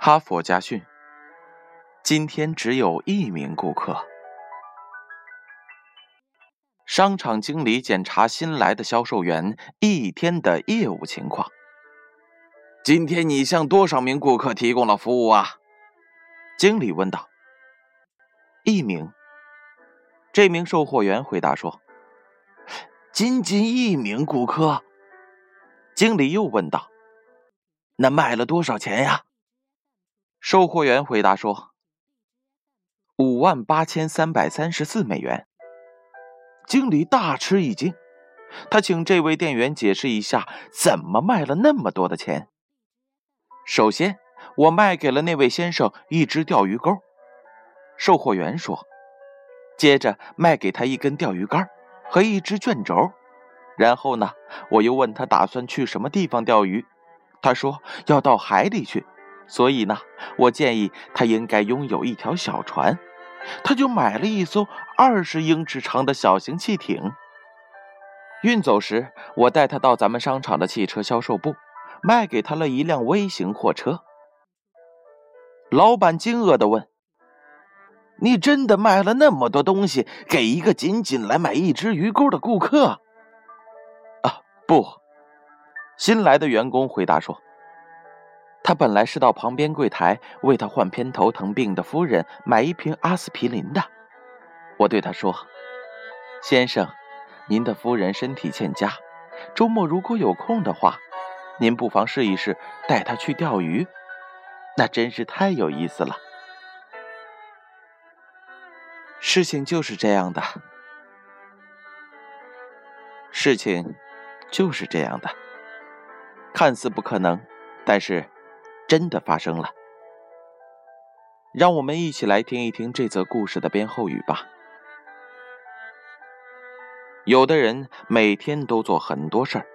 哈佛家训：今天只有一名顾客。商场经理检查新来的销售员一天的业务情况。今天你向多少名顾客提供了服务啊？经理问道。一名。这名售货员回答说：“仅仅一名顾客。”经理又问道：“那卖了多少钱呀？”售货员回答说：“五万八千三百三十四美元。”经理大吃一惊，他请这位店员解释一下，怎么卖了那么多的钱。首先，我卖给了那位先生一只钓鱼钩，售货员说。接着卖给他一根钓鱼竿和一只卷轴，然后呢，我又问他打算去什么地方钓鱼，他说要到海里去。所以呢，我建议他应该拥有一条小船，他就买了一艘二十英尺长的小型汽艇。运走时，我带他到咱们商场的汽车销售部，卖给他了一辆微型货车。老板惊愕地问：“你真的卖了那么多东西给一个仅仅来买一只鱼钩的顾客？”“啊，不。”新来的员工回答说。他本来是到旁边柜台为他患偏头疼病的夫人买一瓶阿司匹林的。我对他说：“先生，您的夫人身体欠佳，周末如果有空的话，您不妨试一试带她去钓鱼，那真是太有意思了。”事情就是这样的，事情就是这样的，看似不可能，但是。真的发生了，让我们一起来听一听这则故事的编后语吧。有的人每天都做很多事儿，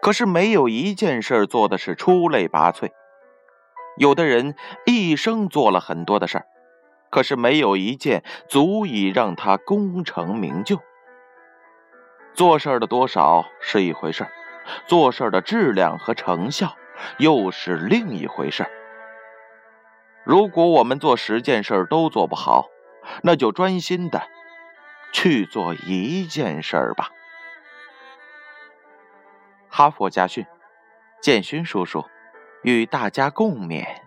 可是没有一件事儿做的是出类拔萃；有的人一生做了很多的事儿，可是没有一件足以让他功成名就。做事儿的多少是一回事儿做事儿的质量和成效。又是另一回事如果我们做十件事都做不好，那就专心的去做一件事吧。哈佛家训，建勋叔叔与大家共勉。